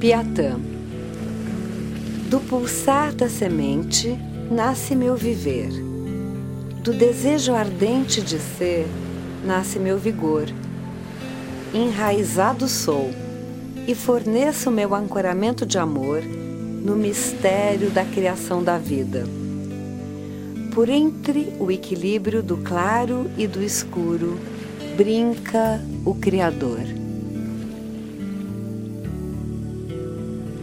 Piatã. Do pulsar da semente nasce meu viver. Do desejo ardente de ser nasce meu vigor. Enraizado sou e forneço meu ancoramento de amor no mistério da criação da vida. Por entre o equilíbrio do claro e do escuro, brinca o Criador.